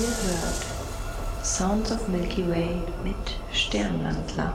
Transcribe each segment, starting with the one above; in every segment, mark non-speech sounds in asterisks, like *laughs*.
ihr hört Sounds of Milky Way mit Sternwandler.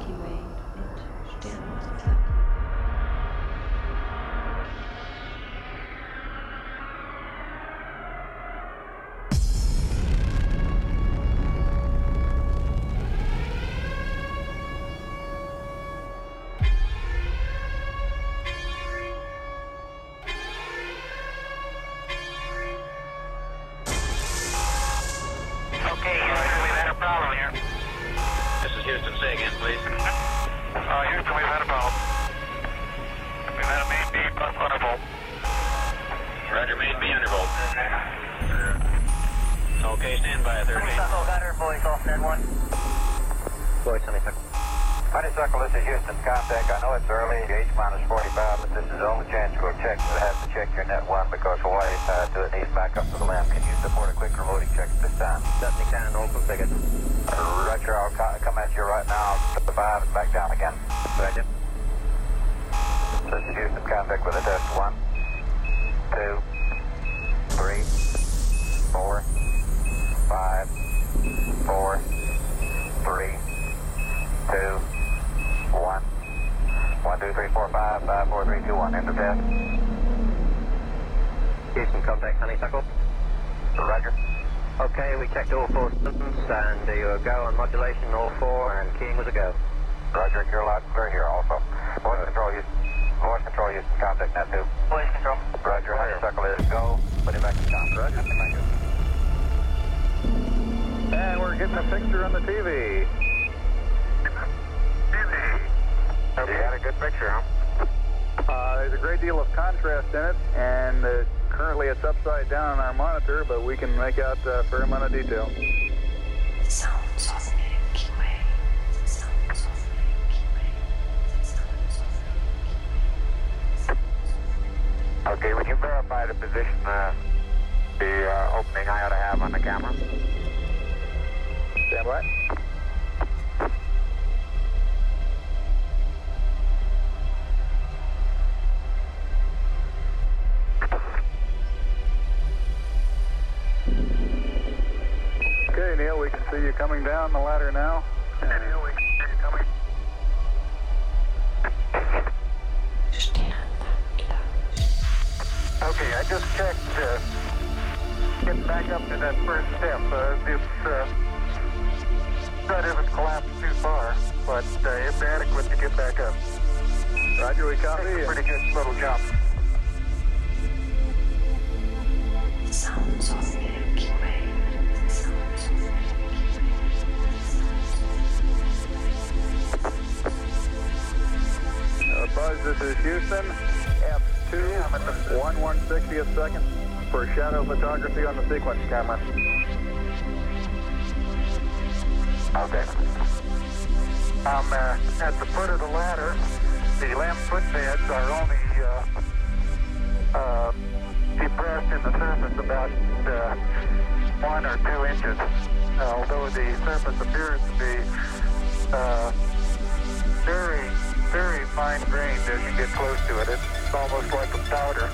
fine grained as you get close to it. It's almost like a powder.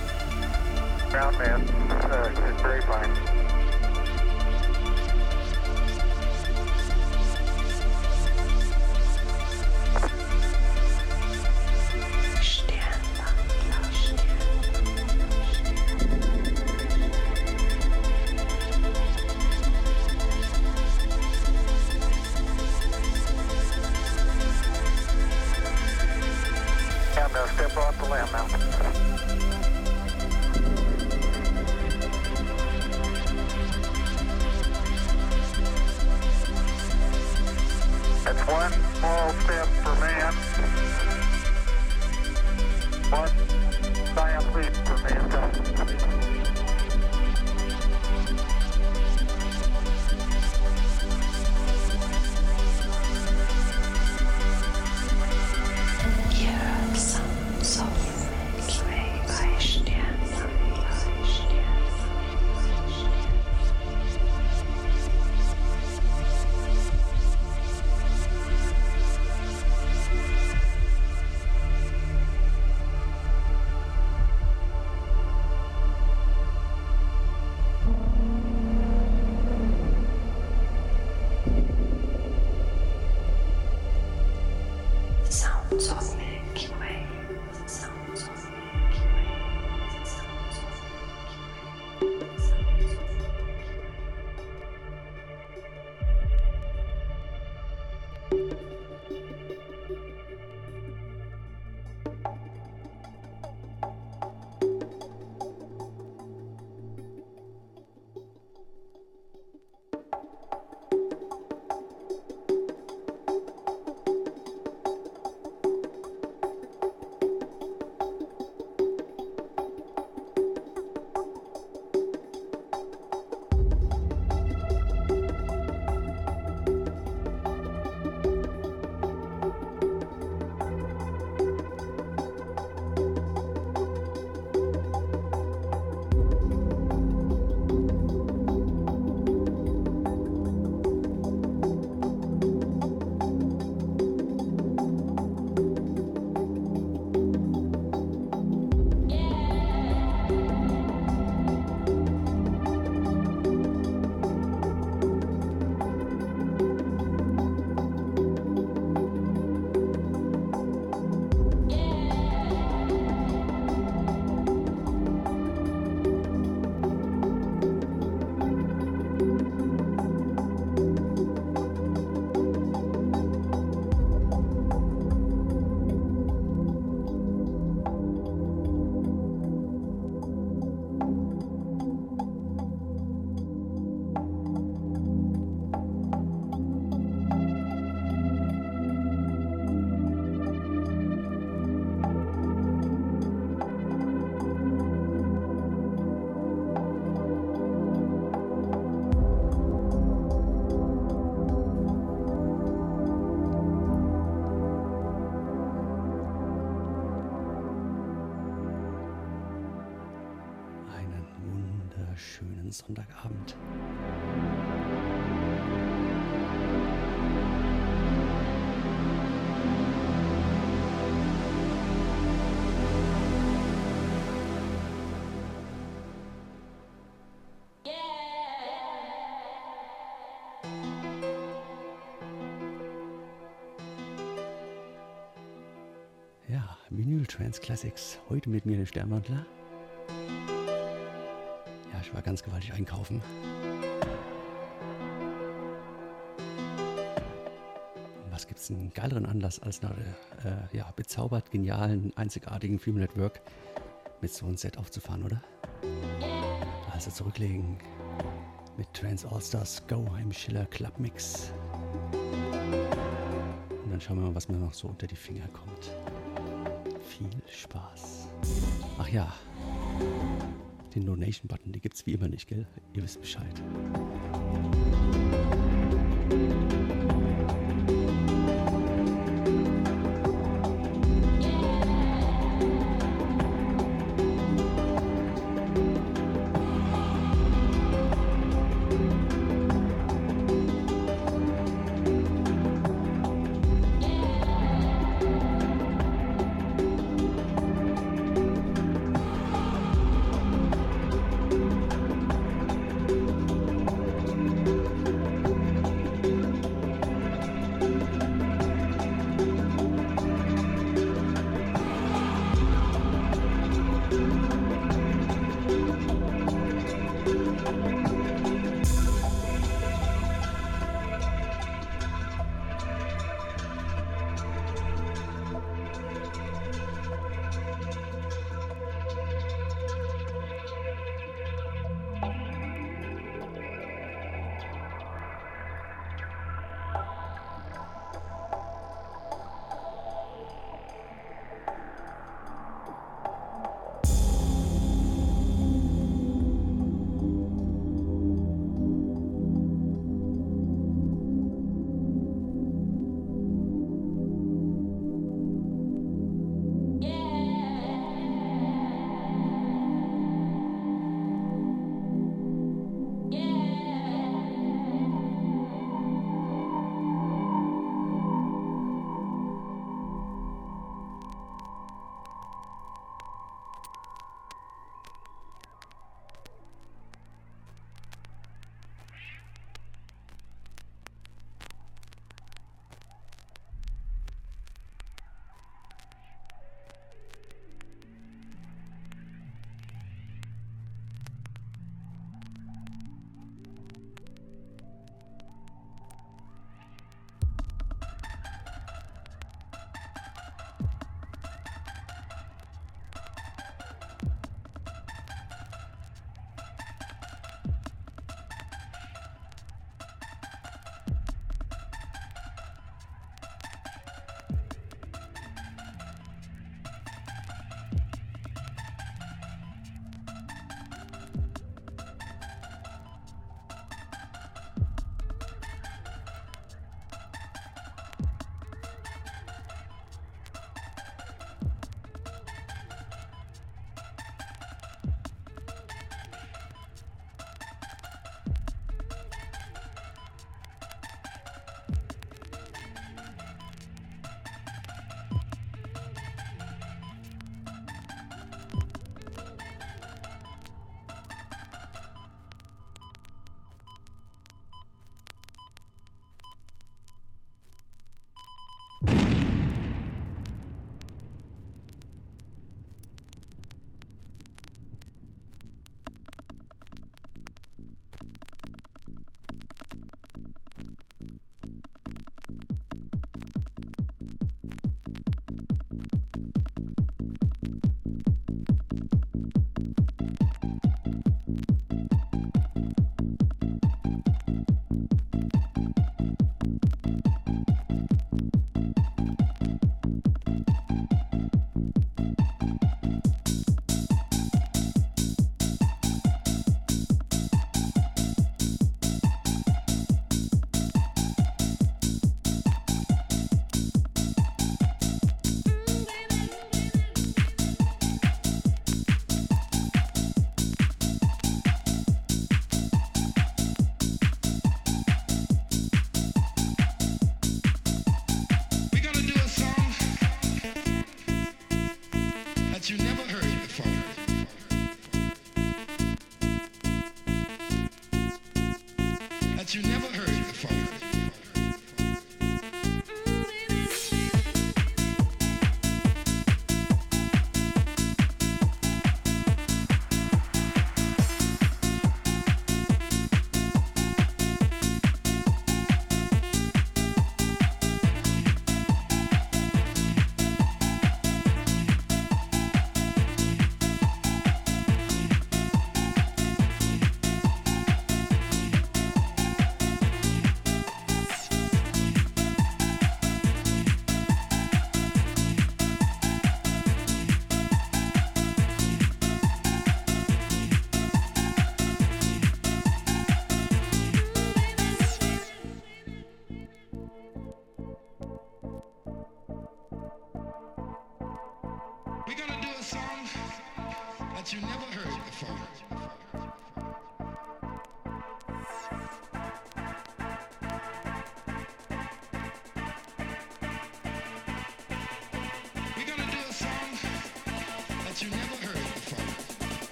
Ground mass uh, is very fine. Vinyl Trans Classics. Heute mit mir der Sternwandler. Ja, ich war ganz gewaltig einkaufen. Was gibt's einen geileren Anlass als nach äh, ja, bezaubert genialen, einzigartigen Film Network mit so einem Set aufzufahren, oder? Also zurücklegen mit Trans All-Stars Go im Schiller Club Mix. Und dann schauen wir mal, was mir noch so unter die Finger kommt viel Spaß. Ach ja, den Donation-Button, den gibt es wie immer nicht, gell? Ihr wisst Bescheid.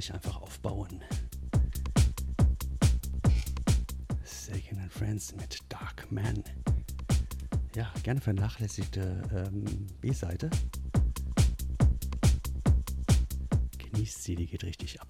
Muss ich einfach aufbauen. Sagan and Friends mit Dark Man. Ja, gerne vernachlässigte ähm, B-Seite. Genießt sie, die geht richtig ab.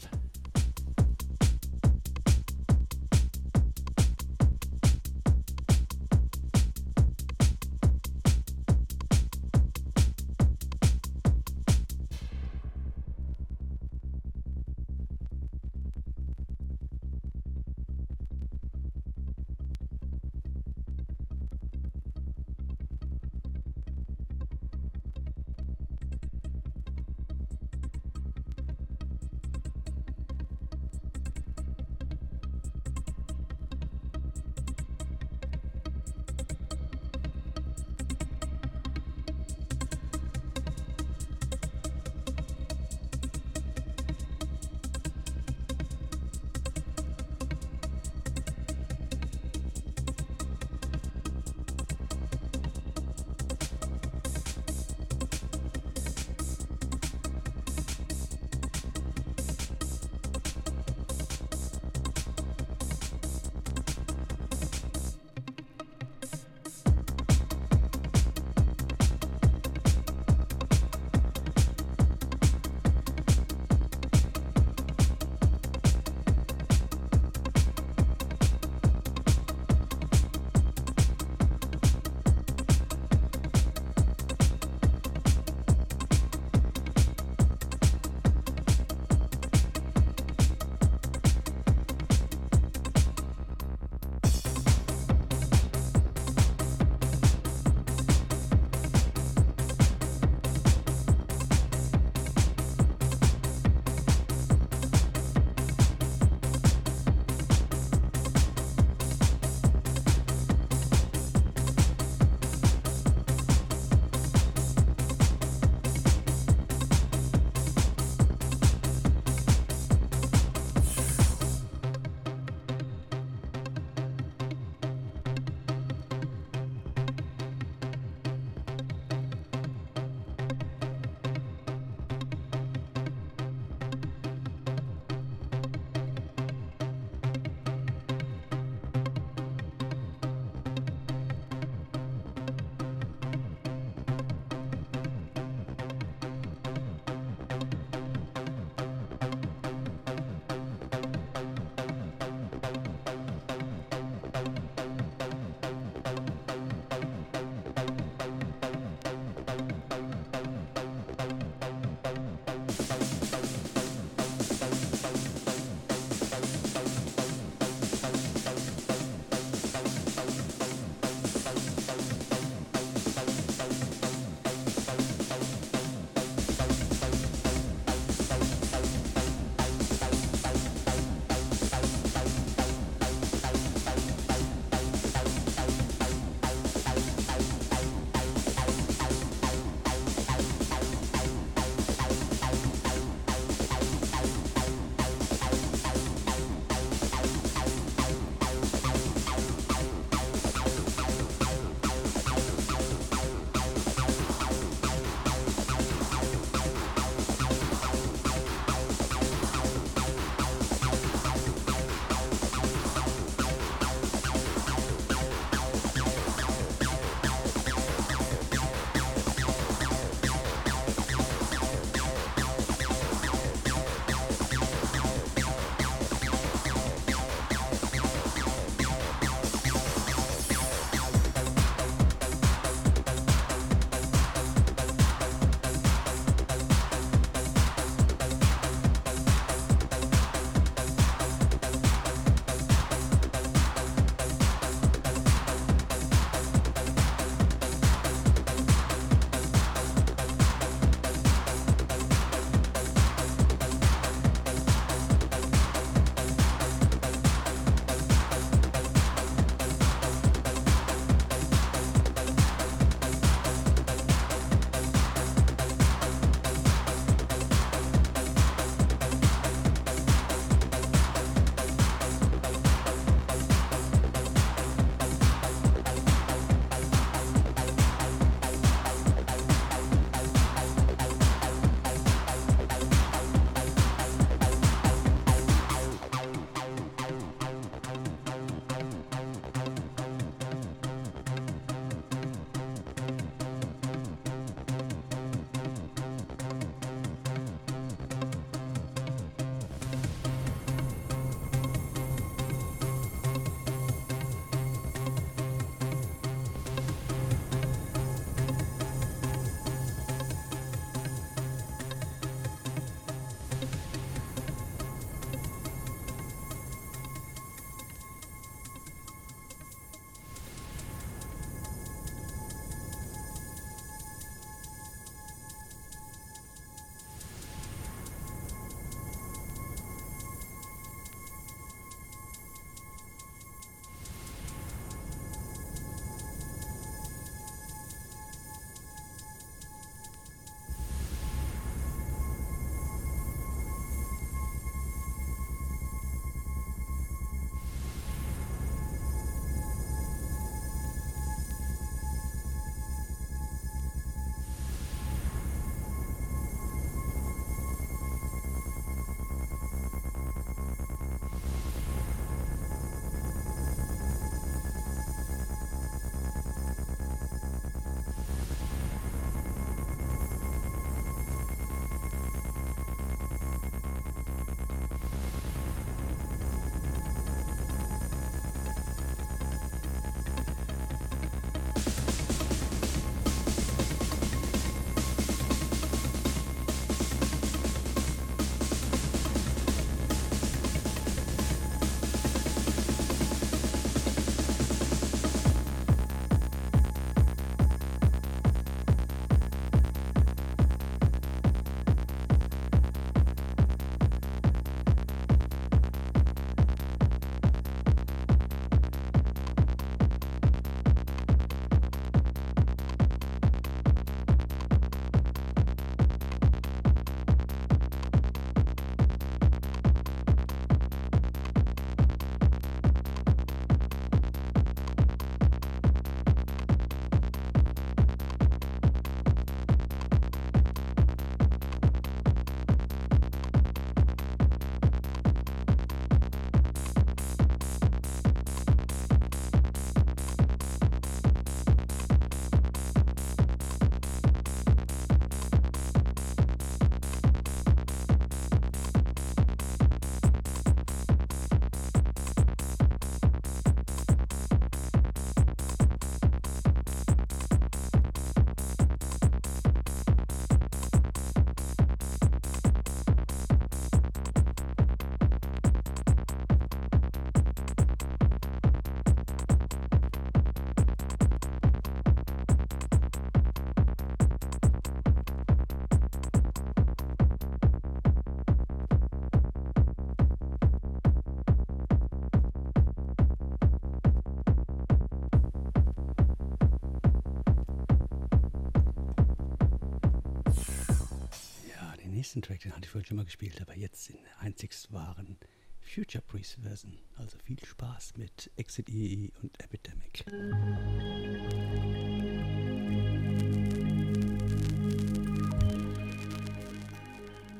Nächsten Track, den hatte ich vorhin schon mal gespielt, aber jetzt in der einzigst wahren Future Priest Version. Also viel Spaß mit Exit EE und Epidemic.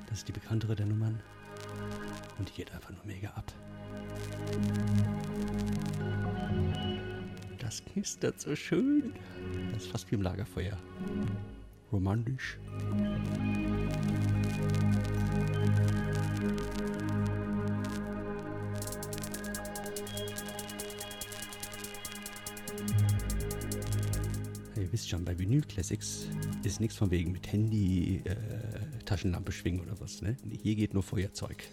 Das ist die bekanntere der Nummern und die geht einfach nur mega ab. Das knistert so schön. Das ist fast wie im Lagerfeuer. Romantisch. Schon, bei Vinyl Classics ist nichts von wegen mit Handy, äh, Taschenlampe schwingen oder was. Ne? Hier geht nur Feuerzeug.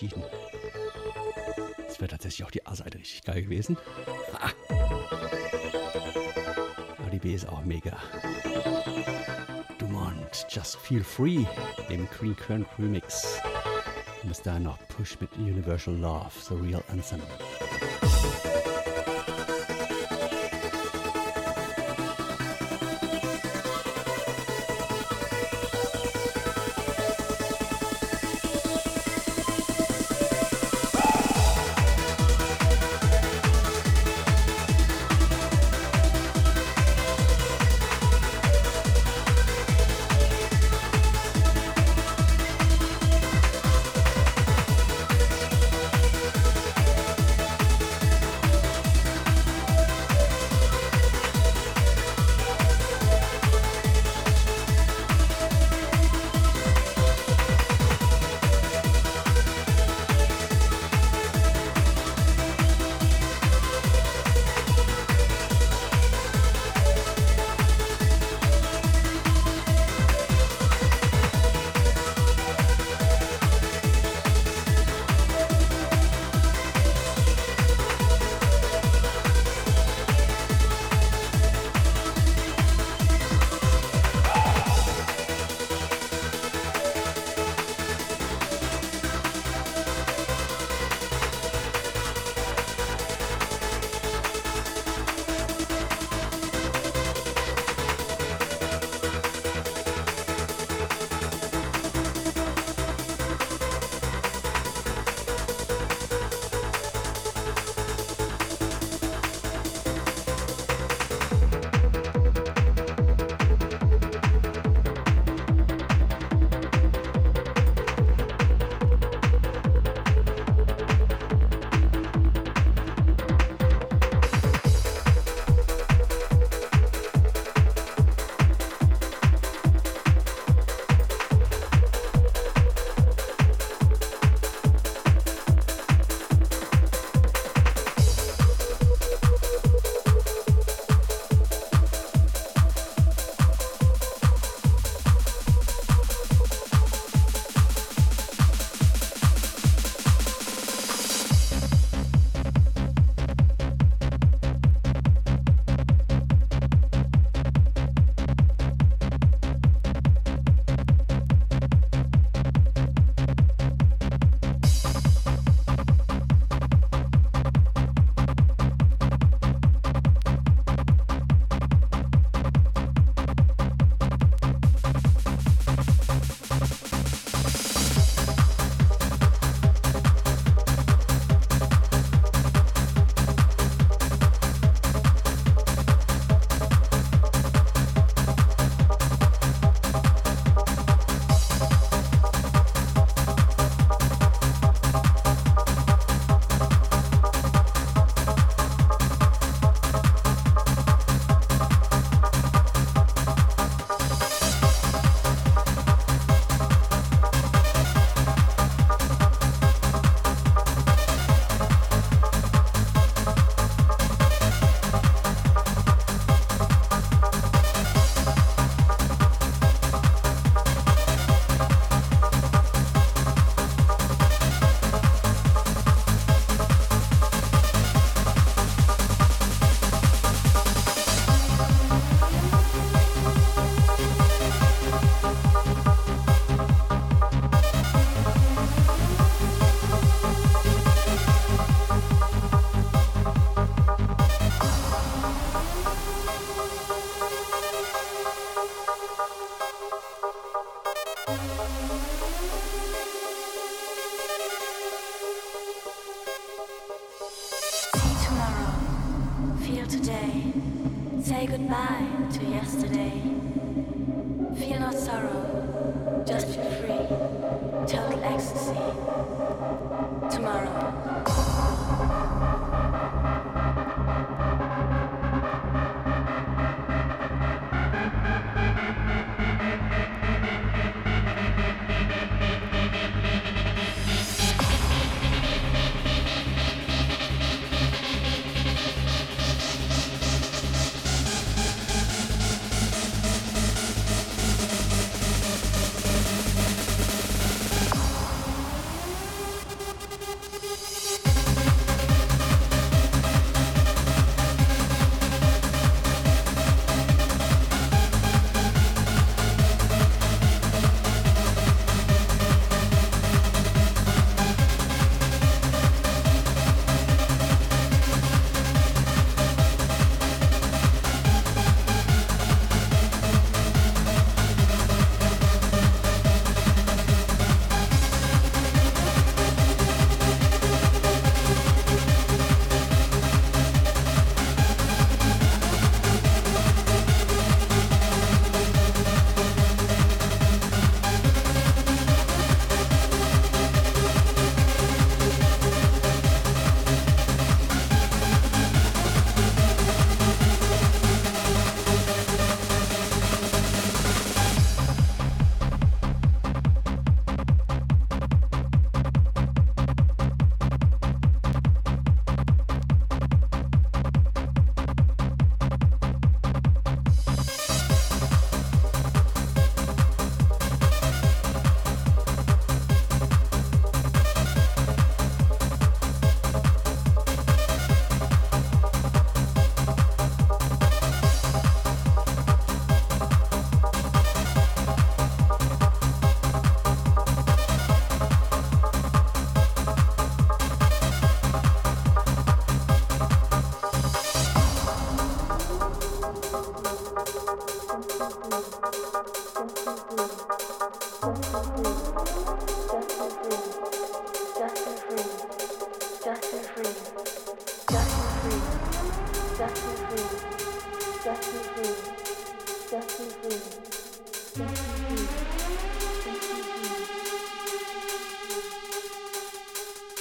Entschieden. Es wäre tatsächlich auch die A-Seite richtig geil gewesen. Ha. Aber die B ist auch mega. Dumont, Just Feel Free im Green Current Remix. Und bis dahin noch Push mit Universal Love, The Real Anthem.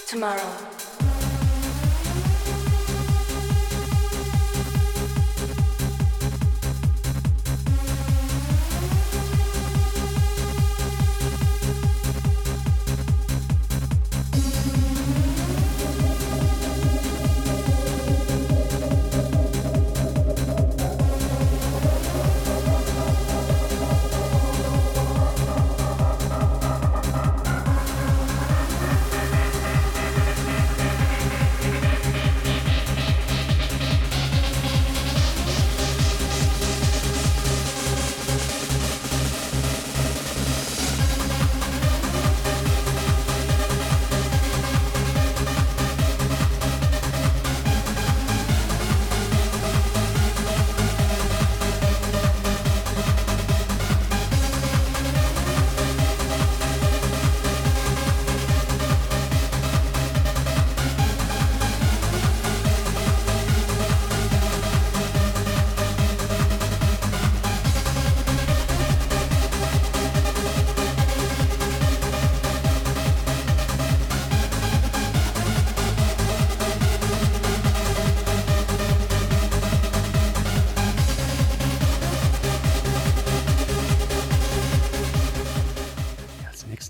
Tomorrow.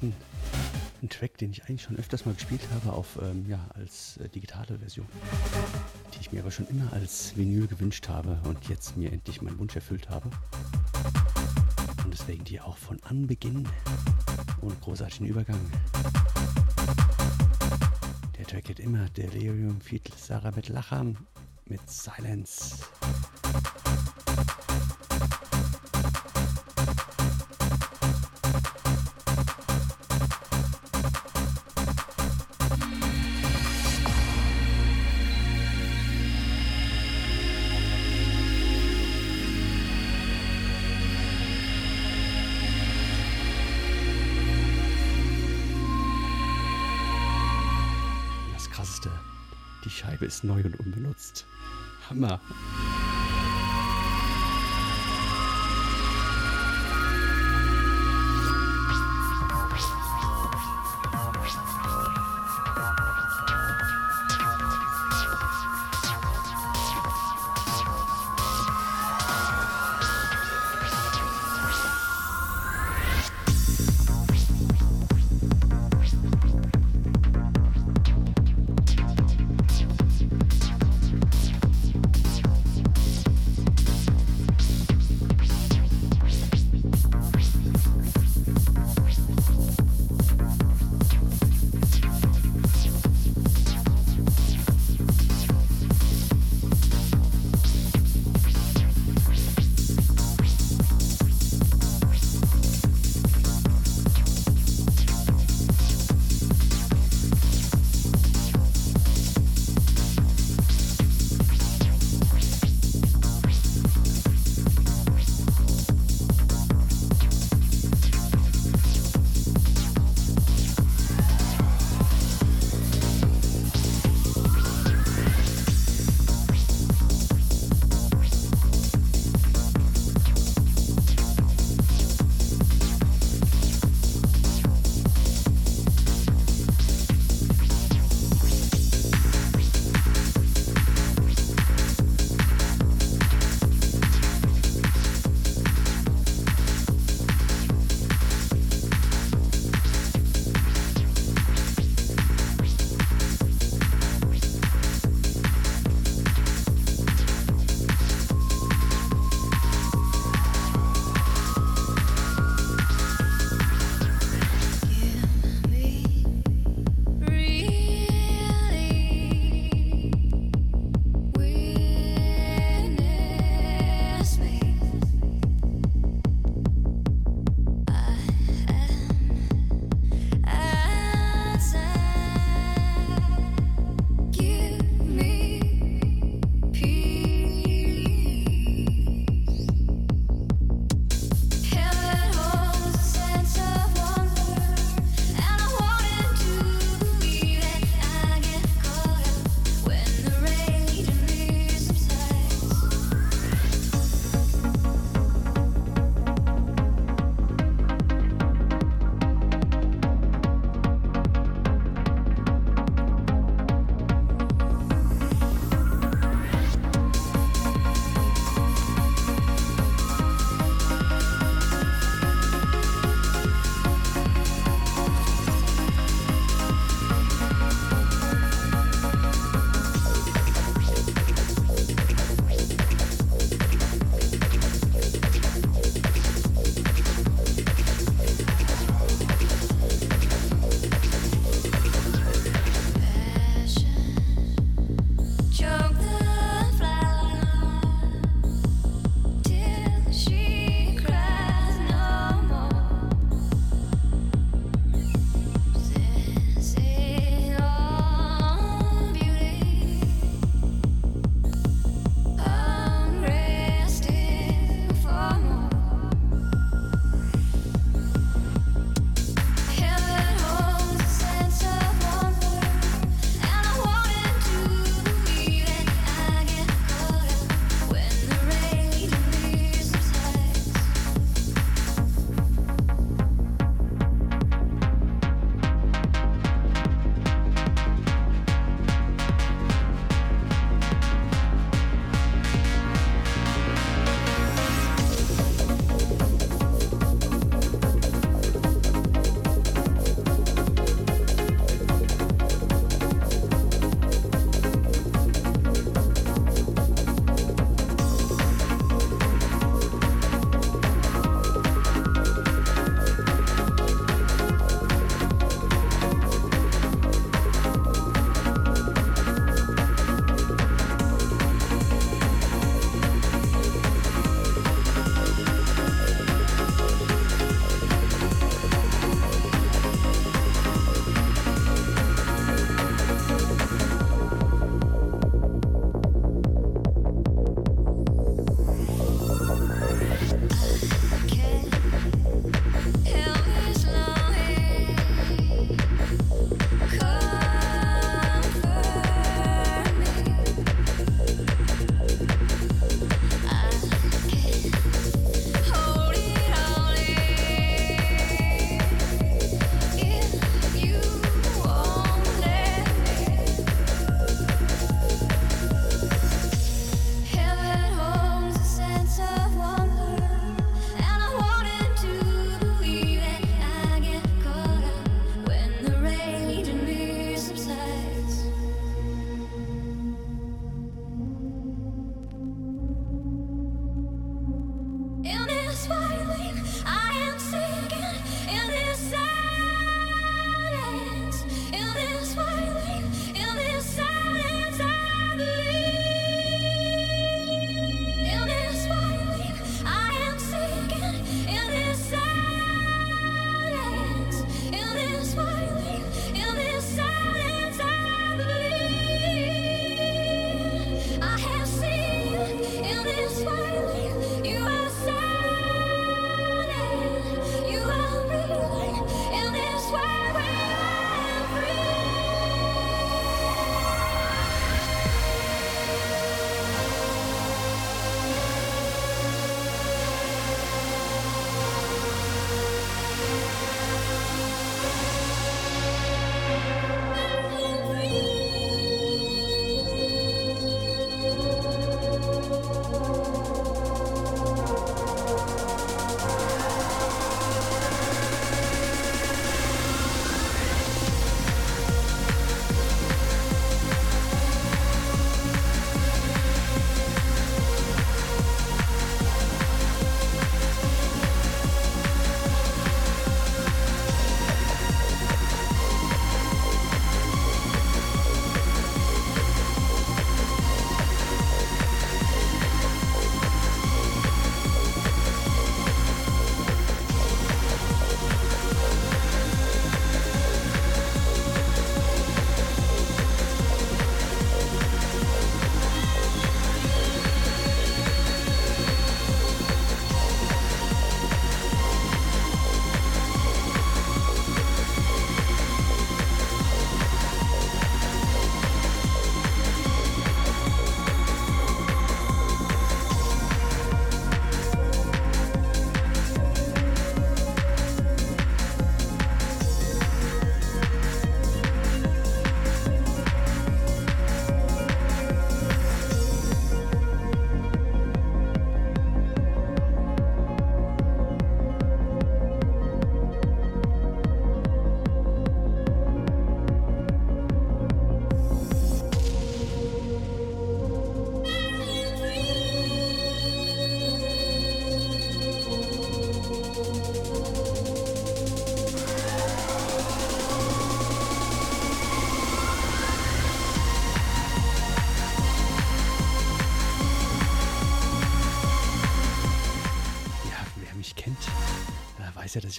Nächsten ein Track, den ich eigentlich schon öfters mal gespielt habe, auf, ähm, ja, als äh, digitale Version, die ich mir aber schon immer als Vinyl gewünscht habe und jetzt mir endlich meinen Wunsch erfüllt habe. Und deswegen die auch von Anbeginn ohne großartigen Übergang. Der Track geht immer Delirium Feed Sarah mit Lacham mit Silence. Neu und unbenutzt. Hammer.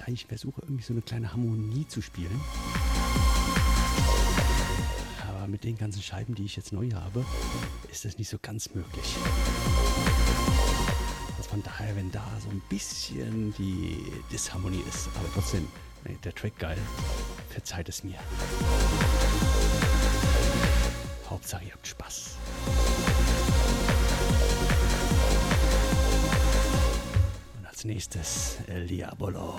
Ich eigentlich versuche, irgendwie so eine kleine Harmonie zu spielen. Aber mit den ganzen Scheiben, die ich jetzt neu habe, ist das nicht so ganz möglich. Also von daher, wenn da so ein bisschen die Disharmonie ist, aber trotzdem, der Track geil, verzeiht es mir. Hauptsache, ihr habt Spaß. Als nächstes El Diabolo.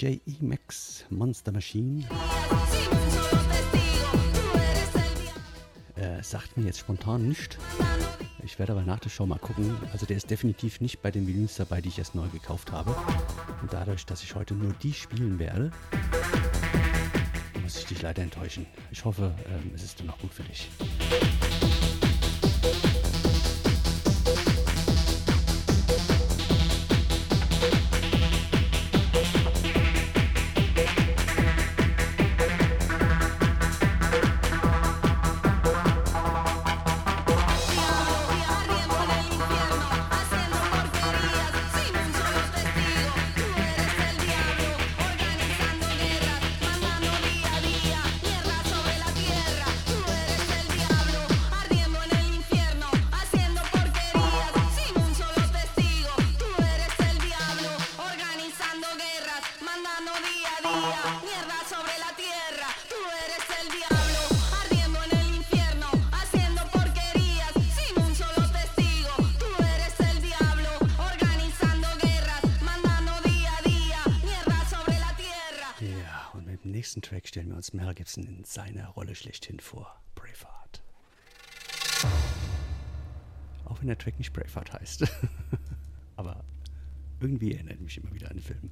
DJ E-Max Monster Machine. Äh, sagt mir jetzt spontan nicht. Ich werde aber nach der Show mal gucken. Also der ist definitiv nicht bei den Vinyls dabei, die ich erst neu gekauft habe. Und dadurch, dass ich heute nur die spielen werde, muss ich dich leider enttäuschen. Ich hoffe, ähm, es ist dann noch gut für dich. Stellen wir uns Mel Gibson in seiner Rolle schlechthin vor. Braveheart. Auch wenn der Track nicht Braveheart heißt. *laughs* Aber irgendwie erinnert mich immer wieder an den Film.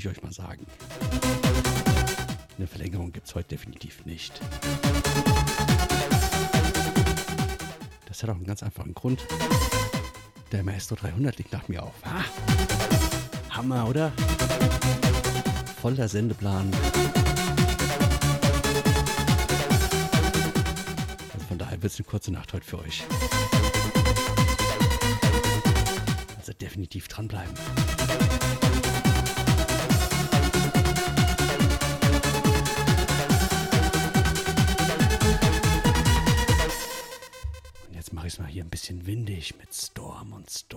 Ich euch mal sagen. Eine Verlängerung gibt es heute definitiv nicht. Das hat auch einen ganz einfachen Grund. Der Maestro 300 liegt nach mir auf. Ah, Hammer, oder? Voller Sendeplan. Also von daher wird es eine kurze Nacht heute für euch. Also definitiv dranbleiben. Hier ein bisschen windig mit Storm und Storm.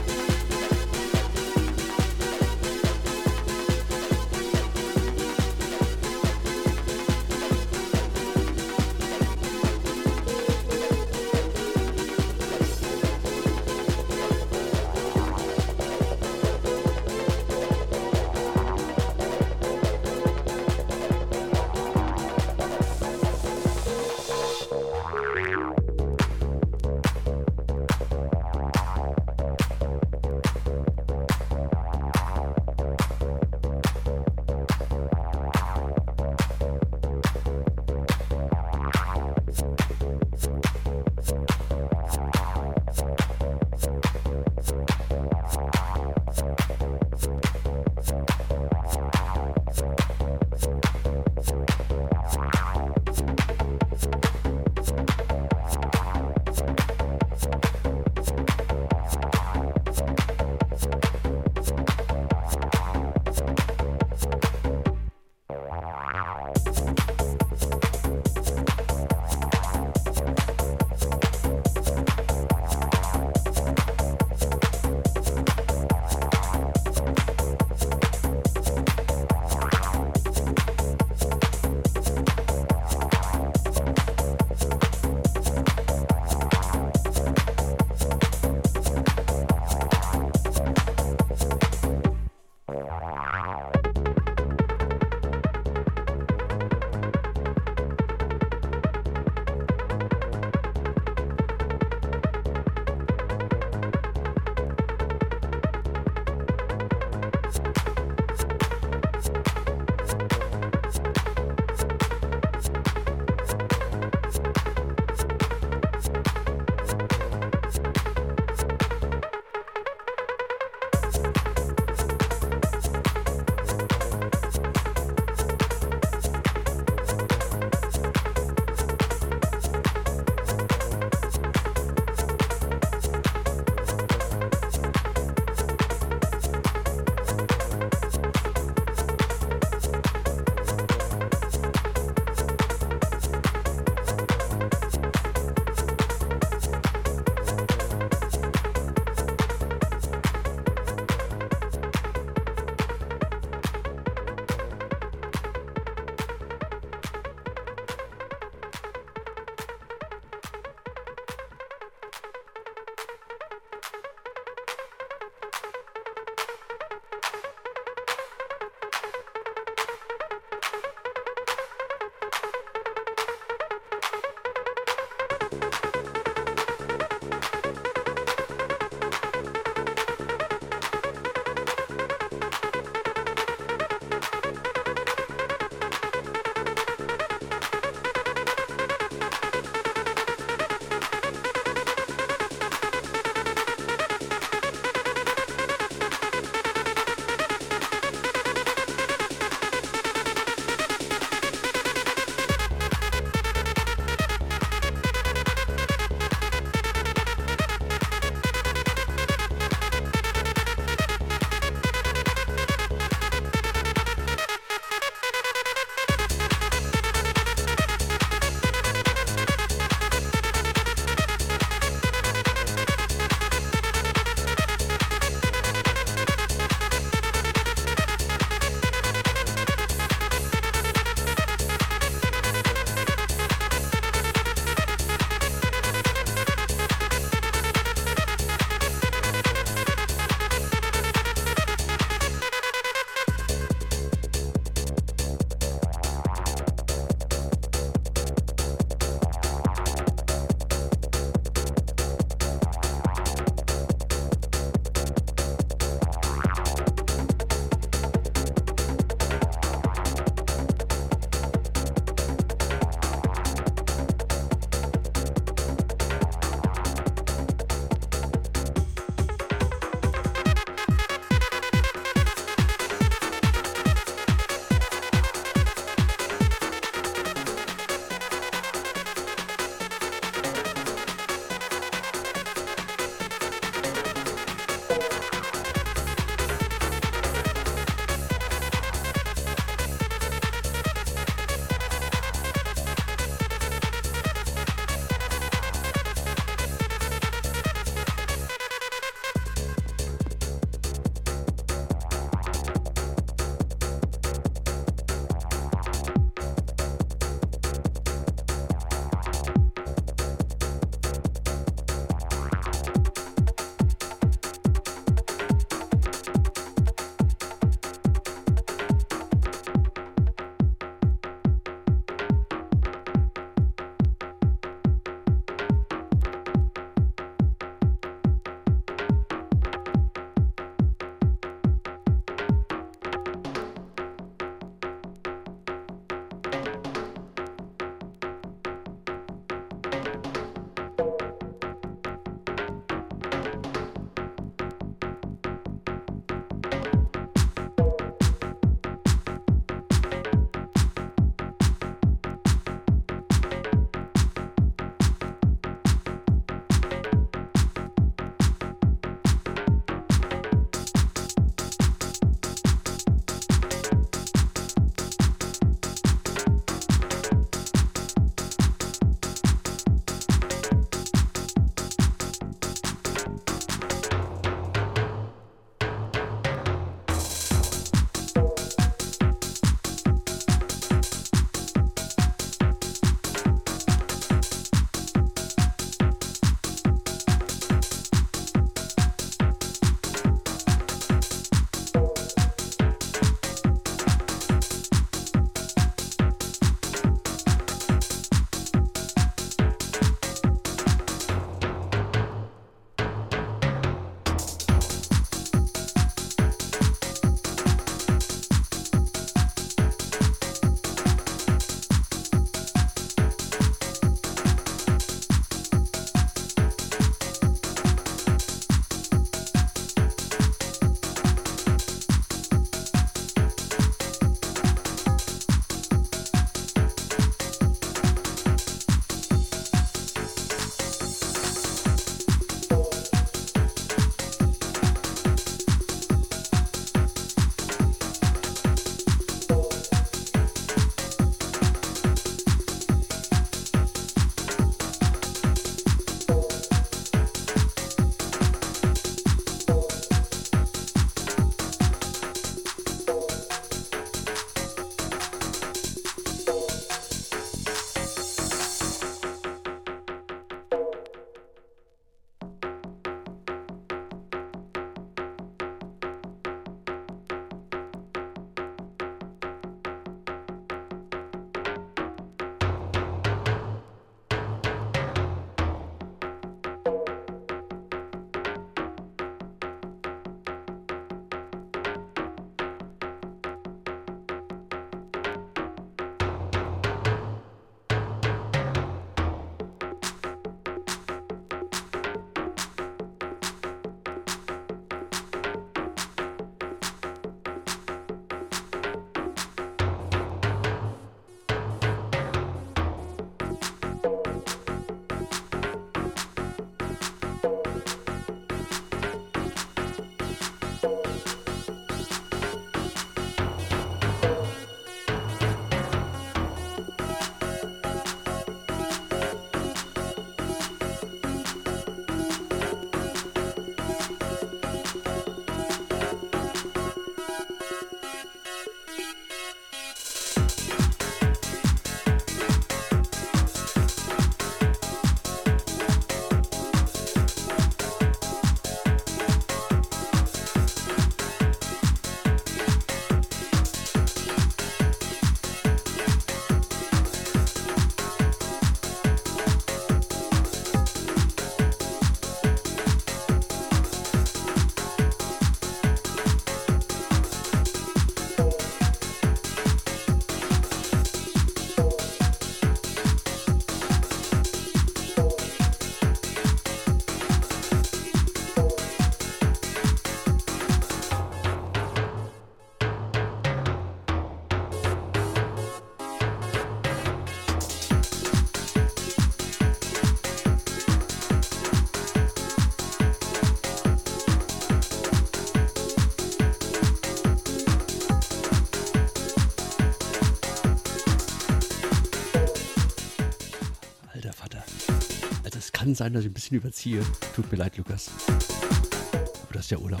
Kann sein, dass ich ein bisschen überziehe. Tut mir leid, Lukas. Aber das ist ja Urlaub.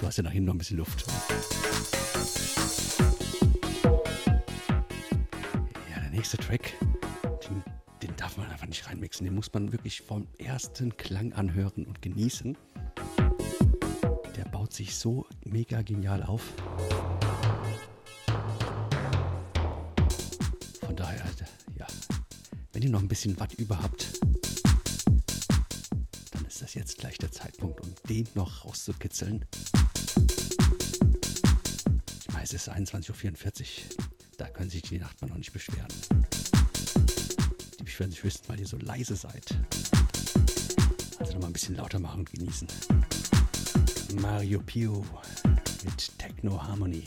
Du hast ja nach hinten noch ein bisschen Luft. Ja, der nächste Track, den, den darf man einfach nicht reinmixen. Den muss man wirklich vom ersten Klang anhören und genießen. Der baut sich so mega genial auf. Ein bisschen Watt über habt, dann ist das jetzt gleich der Zeitpunkt, um den noch rauszukitzeln. Ich meine, es ist 21.44 Uhr. Da können sich die Nachbarn noch nicht beschweren. Die beschweren sich höchstens, weil ihr so leise seid. Also noch mal ein bisschen lauter machen und genießen. Mario Pio mit Techno Harmony.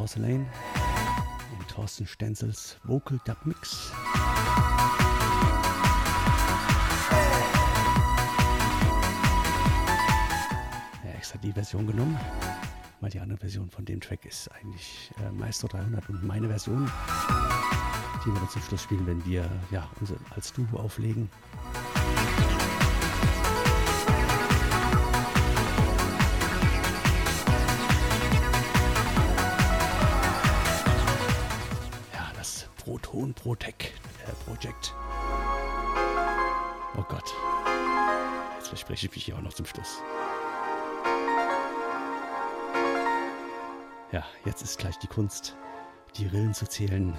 Porcelain in Thorsten Stenzels Vocal Dub Mix. Ja, extra die Version genommen, weil die andere Version von dem Track ist eigentlich äh, Maestro 300 und meine Version die wir dann zum Schluss spielen, wenn wir ja, als Duo auflegen. Proton Protec äh, Project. Oh Gott. Jetzt verspreche ich mich hier auch noch zum Schluss. Ja, jetzt ist gleich die Kunst, die Rillen zu zählen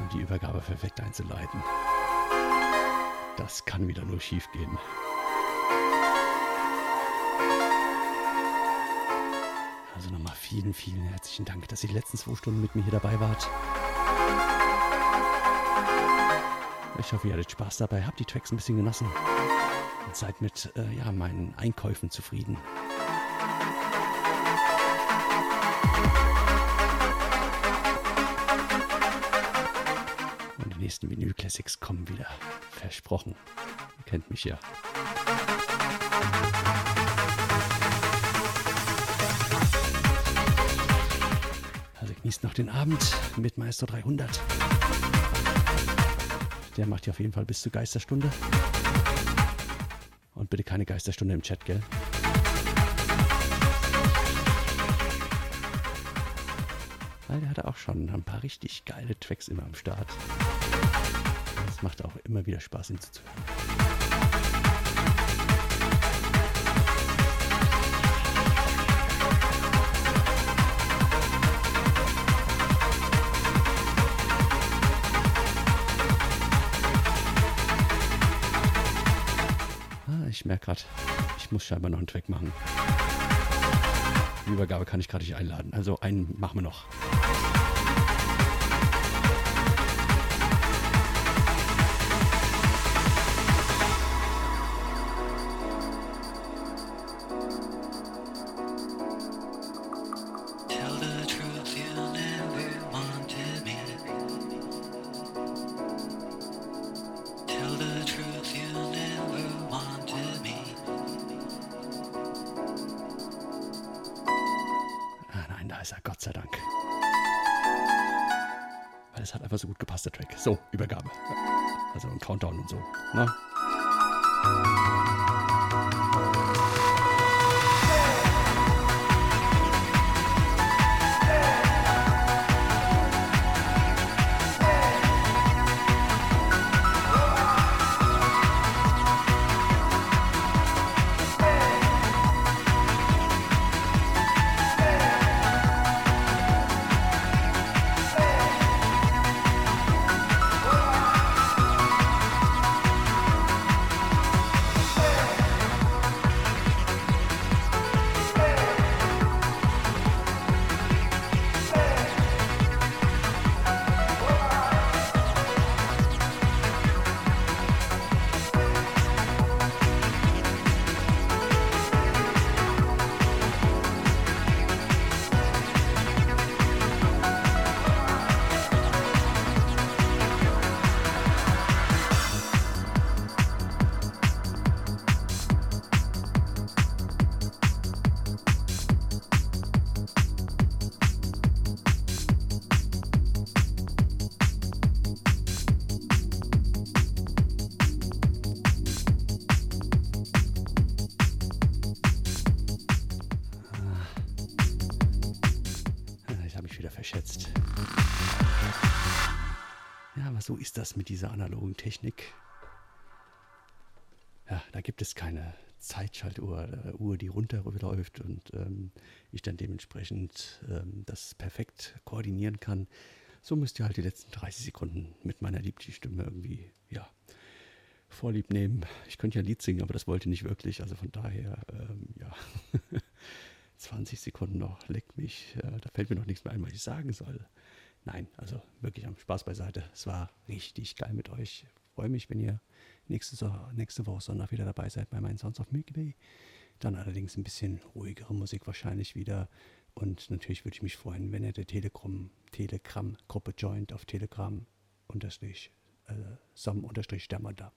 und die Übergabe perfekt einzuleiten. Das kann wieder nur schief gehen. Also nochmal vielen, vielen herzlichen Dank, dass ihr die letzten zwei Stunden mit mir hier dabei wart. Ich hoffe, ihr hattet Spaß dabei, habt die Tracks ein bisschen genossen und seid mit äh, ja, meinen Einkäufen zufrieden. Und die nächsten Vinyl Classics kommen wieder. Versprochen. Ihr kennt mich ja. Also genießt noch den Abend mit Meister 300. Der macht ja auf jeden Fall bis zur Geisterstunde. Und bitte keine Geisterstunde im Chat, gell? Weil der hatte auch schon ein paar richtig geile Tracks immer am Start. Das macht auch immer wieder Spaß, ihm zuzuhören. Merke gerade, ich muss scheinbar noch einen Track machen. Die Übergabe kann ich gerade nicht einladen. Also einen machen wir noch. Das mit dieser analogen Technik. Ja, da gibt es keine Zeitschaltuhr, äh, Uhr, die runterläuft und ähm, ich dann dementsprechend ähm, das perfekt koordinieren kann. So müsst ihr halt die letzten 30 Sekunden mit meiner Liebstimme irgendwie, ja, vorlieb nehmen. Ich könnte ja ein Lied singen, aber das wollte ich nicht wirklich. Also von daher, ähm, ja, *laughs* 20 Sekunden noch, leck mich. Äh, da fällt mir noch nichts mehr ein, was ich sagen soll. Nein, also wirklich am Spaß beiseite. Es war richtig geil mit euch. Freue mich, wenn ihr nächste, nächste Woche Sonntag wieder dabei seid bei meinen Sounds of Milky Way. Dann allerdings ein bisschen ruhigere Musik wahrscheinlich wieder. Und natürlich würde ich mich freuen, wenn ihr der Telegram, Telegram-Gruppe joint auf Telegram unterstrich, äh, Som unterstrich da.